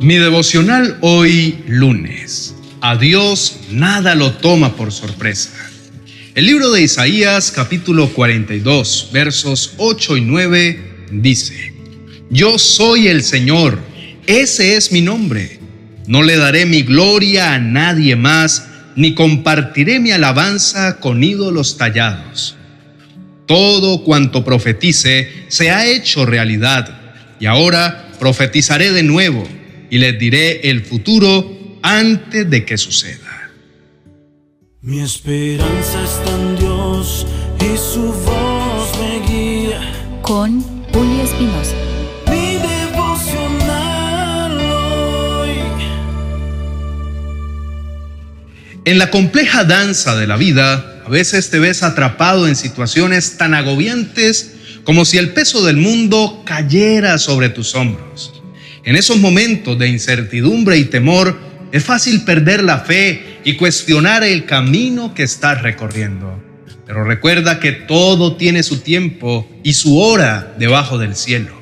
Mi devocional hoy lunes. A Dios nada lo toma por sorpresa. El libro de Isaías capítulo 42 versos 8 y 9 dice, Yo soy el Señor, ese es mi nombre. No le daré mi gloria a nadie más, ni compartiré mi alabanza con ídolos tallados. Todo cuanto profetice se ha hecho realidad, y ahora profetizaré de nuevo y les diré el futuro antes de que suceda. Mi esperanza está en Dios y su voz me guía. Con Julio Espinosa. Mi devocional hoy. En la compleja danza de la vida, a veces te ves atrapado en situaciones tan agobiantes como si el peso del mundo cayera sobre tus hombros. En esos momentos de incertidumbre y temor, es fácil perder la fe y cuestionar el camino que estás recorriendo. Pero recuerda que todo tiene su tiempo y su hora debajo del cielo.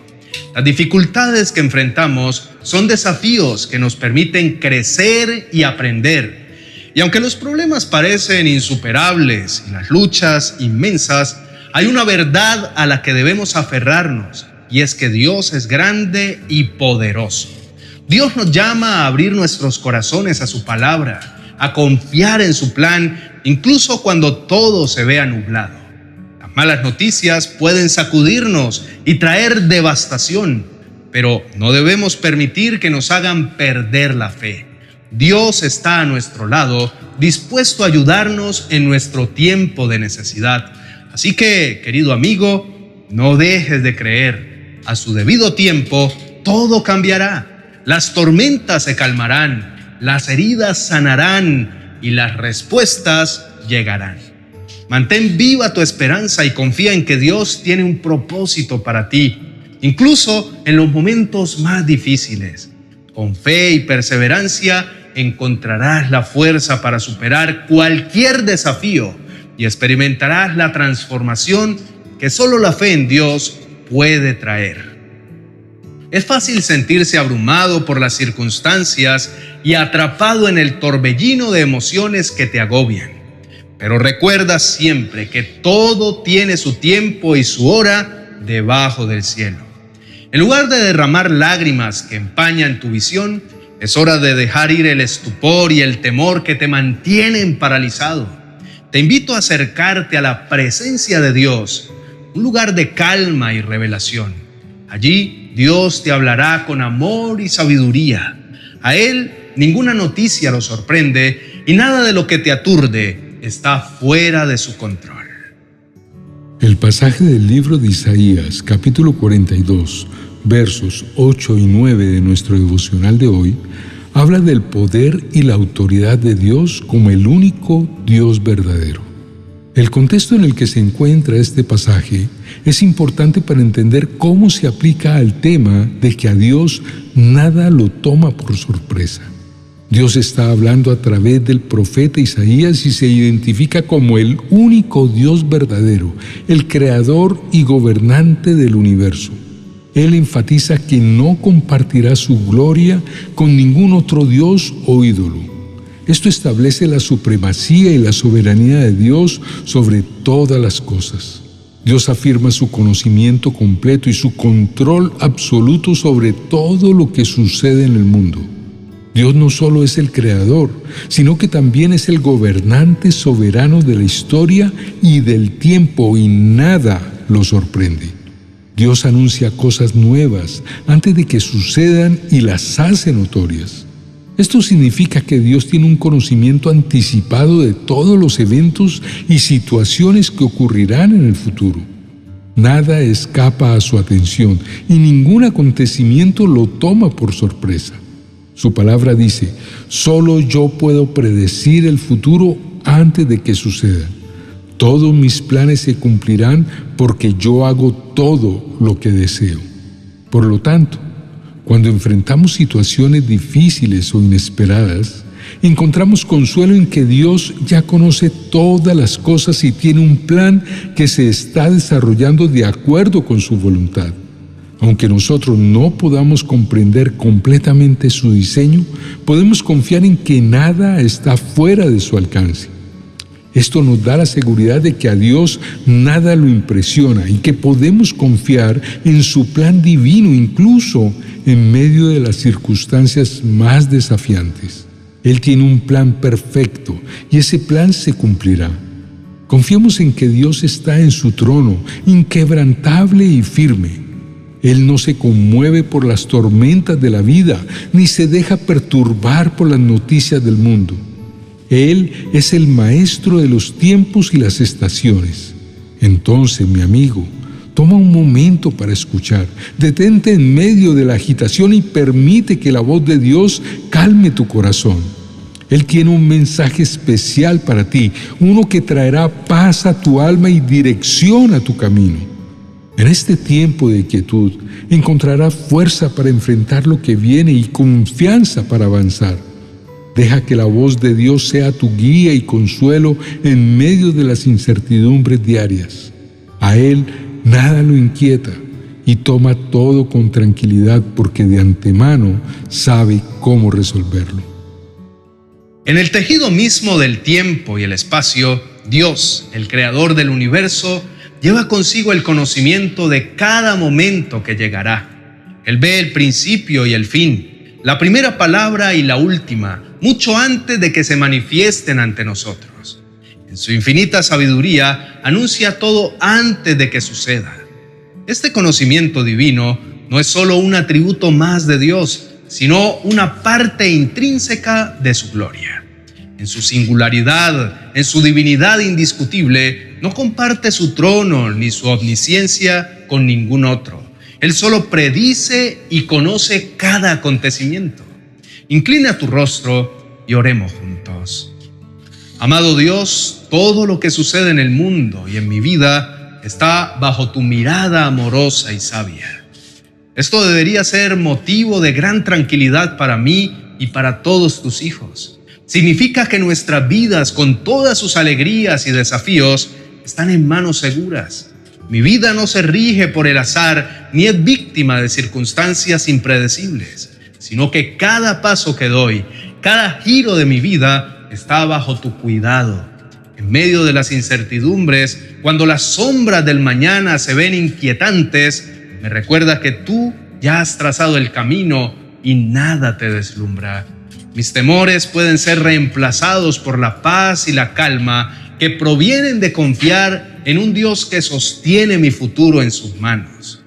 Las dificultades que enfrentamos son desafíos que nos permiten crecer y aprender. Y aunque los problemas parecen insuperables y las luchas inmensas, hay una verdad a la que debemos aferrarnos y es que Dios es grande y poderoso. Dios nos llama a abrir nuestros corazones a su palabra, a confiar en su plan, incluso cuando todo se vea nublado. Las malas noticias pueden sacudirnos y traer devastación, pero no debemos permitir que nos hagan perder la fe. Dios está a nuestro lado, dispuesto a ayudarnos en nuestro tiempo de necesidad. Así que, querido amigo, no dejes de creer a su debido tiempo, todo cambiará. Las tormentas se calmarán, las heridas sanarán y las respuestas llegarán. Mantén viva tu esperanza y confía en que Dios tiene un propósito para ti, incluso en los momentos más difíciles. Con fe y perseverancia encontrarás la fuerza para superar cualquier desafío y experimentarás la transformación que solo la fe en Dios puede traer. Es fácil sentirse abrumado por las circunstancias y atrapado en el torbellino de emociones que te agobian. Pero recuerda siempre que todo tiene su tiempo y su hora debajo del cielo. En lugar de derramar lágrimas que empañan tu visión, es hora de dejar ir el estupor y el temor que te mantienen paralizado. Te invito a acercarte a la presencia de Dios un lugar de calma y revelación. Allí Dios te hablará con amor y sabiduría. A Él ninguna noticia lo sorprende y nada de lo que te aturde está fuera de su control. El pasaje del libro de Isaías, capítulo 42, versos 8 y 9 de nuestro devocional de hoy, habla del poder y la autoridad de Dios como el único Dios verdadero. El contexto en el que se encuentra este pasaje es importante para entender cómo se aplica al tema de que a Dios nada lo toma por sorpresa. Dios está hablando a través del profeta Isaías y se identifica como el único Dios verdadero, el creador y gobernante del universo. Él enfatiza que no compartirá su gloria con ningún otro Dios o ídolo. Esto establece la supremacía y la soberanía de Dios sobre todas las cosas. Dios afirma su conocimiento completo y su control absoluto sobre todo lo que sucede en el mundo. Dios no solo es el creador, sino que también es el gobernante soberano de la historia y del tiempo y nada lo sorprende. Dios anuncia cosas nuevas antes de que sucedan y las hace notorias. Esto significa que Dios tiene un conocimiento anticipado de todos los eventos y situaciones que ocurrirán en el futuro. Nada escapa a su atención y ningún acontecimiento lo toma por sorpresa. Su palabra dice, solo yo puedo predecir el futuro antes de que suceda. Todos mis planes se cumplirán porque yo hago todo lo que deseo. Por lo tanto, cuando enfrentamos situaciones difíciles o inesperadas, encontramos consuelo en que Dios ya conoce todas las cosas y tiene un plan que se está desarrollando de acuerdo con su voluntad. Aunque nosotros no podamos comprender completamente su diseño, podemos confiar en que nada está fuera de su alcance. Esto nos da la seguridad de que a Dios nada lo impresiona y que podemos confiar en su plan divino incluso en medio de las circunstancias más desafiantes. Él tiene un plan perfecto y ese plan se cumplirá. Confiemos en que Dios está en su trono, inquebrantable y firme él no se conmueve por las tormentas de la vida, ni se deja perturbar por las noticias del mundo. Él es el maestro de los tiempos y las estaciones. Entonces, mi amigo, toma un momento para escuchar. Detente en medio de la agitación y permite que la voz de Dios calme tu corazón. Él tiene un mensaje especial para ti, uno que traerá paz a tu alma y dirección a tu camino. En este tiempo de quietud encontrarás fuerza para enfrentar lo que viene y confianza para avanzar. Deja que la voz de Dios sea tu guía y consuelo en medio de las incertidumbres diarias. A Él nada lo inquieta y toma todo con tranquilidad porque de antemano sabe cómo resolverlo. En el tejido mismo del tiempo y el espacio, Dios, el creador del universo, lleva consigo el conocimiento de cada momento que llegará. Él ve el principio y el fin, la primera palabra y la última, mucho antes de que se manifiesten ante nosotros. En su infinita sabiduría anuncia todo antes de que suceda. Este conocimiento divino no es solo un atributo más de Dios, sino una parte intrínseca de su gloria. En su singularidad, en su divinidad indiscutible, no comparte su trono ni su omnisciencia con ningún otro. Él solo predice y conoce cada acontecimiento. Inclina tu rostro y oremos juntos. Amado Dios, todo lo que sucede en el mundo y en mi vida está bajo tu mirada amorosa y sabia. Esto debería ser motivo de gran tranquilidad para mí y para todos tus hijos. Significa que nuestras vidas, con todas sus alegrías y desafíos, están en manos seguras. Mi vida no se rige por el azar ni es víctima de circunstancias impredecibles, sino que cada paso que doy, cada giro de mi vida está bajo tu cuidado. En medio de las incertidumbres, cuando las sombras del mañana se ven inquietantes, me recuerda que tú ya has trazado el camino y nada te deslumbra. Mis temores pueden ser reemplazados por la paz y la calma que provienen de confiar en un Dios que sostiene mi futuro en sus manos.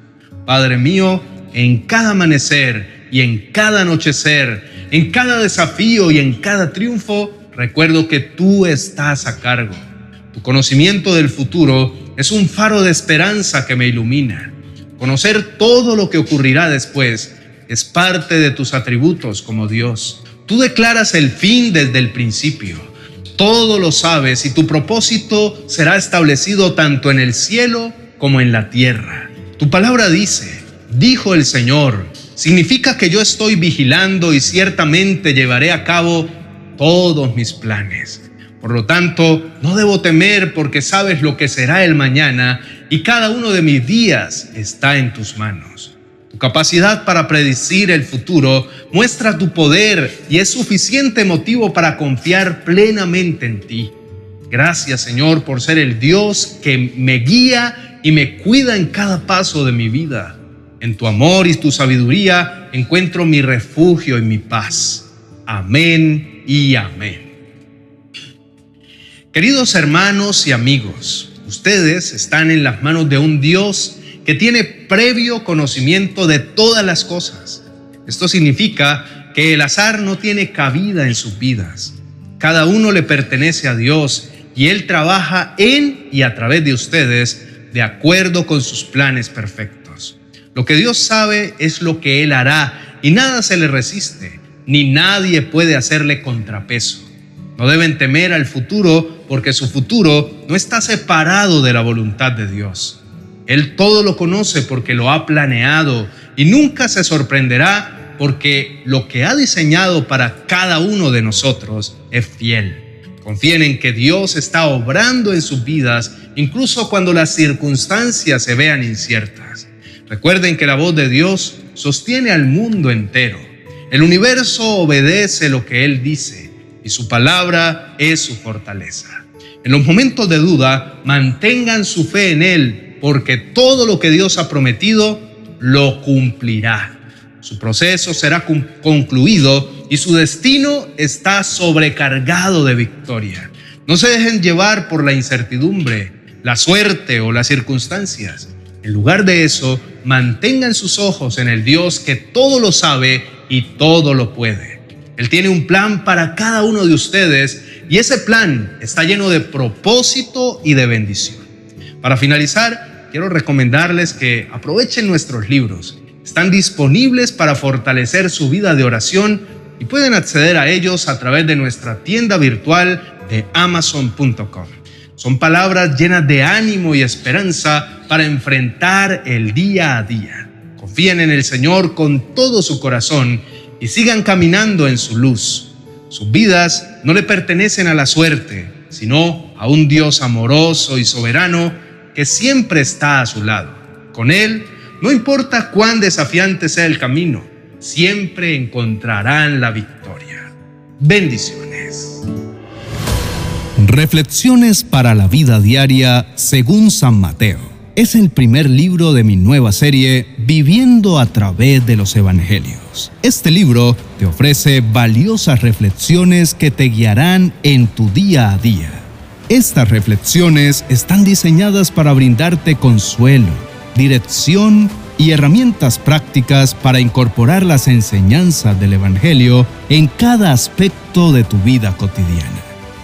Padre mío, en cada amanecer y en cada anochecer, en cada desafío y en cada triunfo, recuerdo que tú estás a cargo. Tu conocimiento del futuro es un faro de esperanza que me ilumina. Conocer todo lo que ocurrirá después es parte de tus atributos como Dios. Tú declaras el fin desde el principio todo lo sabes y tu propósito será establecido tanto en el cielo como en la tierra. Tu palabra dice, dijo el Señor, significa que yo estoy vigilando y ciertamente llevaré a cabo todos mis planes. Por lo tanto, no debo temer porque sabes lo que será el mañana y cada uno de mis días está en tus manos. Capacidad para predecir el futuro muestra tu poder y es suficiente motivo para confiar plenamente en ti. Gracias Señor por ser el Dios que me guía y me cuida en cada paso de mi vida. En tu amor y tu sabiduría encuentro mi refugio y mi paz. Amén y amén. Queridos hermanos y amigos, ustedes están en las manos de un Dios tiene previo conocimiento de todas las cosas. Esto significa que el azar no tiene cabida en sus vidas. Cada uno le pertenece a Dios y Él trabaja en y a través de ustedes de acuerdo con sus planes perfectos. Lo que Dios sabe es lo que Él hará y nada se le resiste, ni nadie puede hacerle contrapeso. No deben temer al futuro porque su futuro no está separado de la voluntad de Dios. Él todo lo conoce porque lo ha planeado y nunca se sorprenderá porque lo que ha diseñado para cada uno de nosotros es fiel. Confíen en que Dios está obrando en sus vidas incluso cuando las circunstancias se vean inciertas. Recuerden que la voz de Dios sostiene al mundo entero. El universo obedece lo que Él dice y su palabra es su fortaleza. En los momentos de duda, mantengan su fe en Él, porque todo lo que Dios ha prometido lo cumplirá. Su proceso será concluido y su destino está sobrecargado de victoria. No se dejen llevar por la incertidumbre, la suerte o las circunstancias. En lugar de eso, mantengan sus ojos en el Dios que todo lo sabe y todo lo puede. Él tiene un plan para cada uno de ustedes y ese plan está lleno de propósito y de bendición. Para finalizar, quiero recomendarles que aprovechen nuestros libros. Están disponibles para fortalecer su vida de oración y pueden acceder a ellos a través de nuestra tienda virtual de amazon.com. Son palabras llenas de ánimo y esperanza para enfrentar el día a día. Confíen en el Señor con todo su corazón y sigan caminando en su luz. Sus vidas no le pertenecen a la suerte, sino a un Dios amoroso y soberano que siempre está a su lado. Con Él, no importa cuán desafiante sea el camino, siempre encontrarán la victoria. Bendiciones. Reflexiones para la vida diaria según San Mateo. Es el primer libro de mi nueva serie Viviendo a través de los Evangelios. Este libro te ofrece valiosas reflexiones que te guiarán en tu día a día. Estas reflexiones están diseñadas para brindarte consuelo, dirección y herramientas prácticas para incorporar las enseñanzas del Evangelio en cada aspecto de tu vida cotidiana.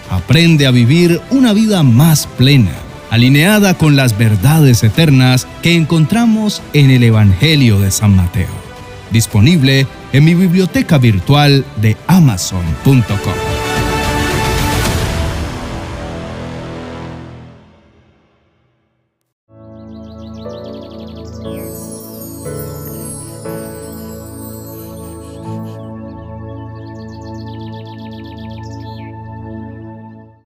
Aprende a vivir una vida más plena, alineada con las verdades eternas que encontramos en el Evangelio de San Mateo. Disponible en mi biblioteca virtual de amazon.com.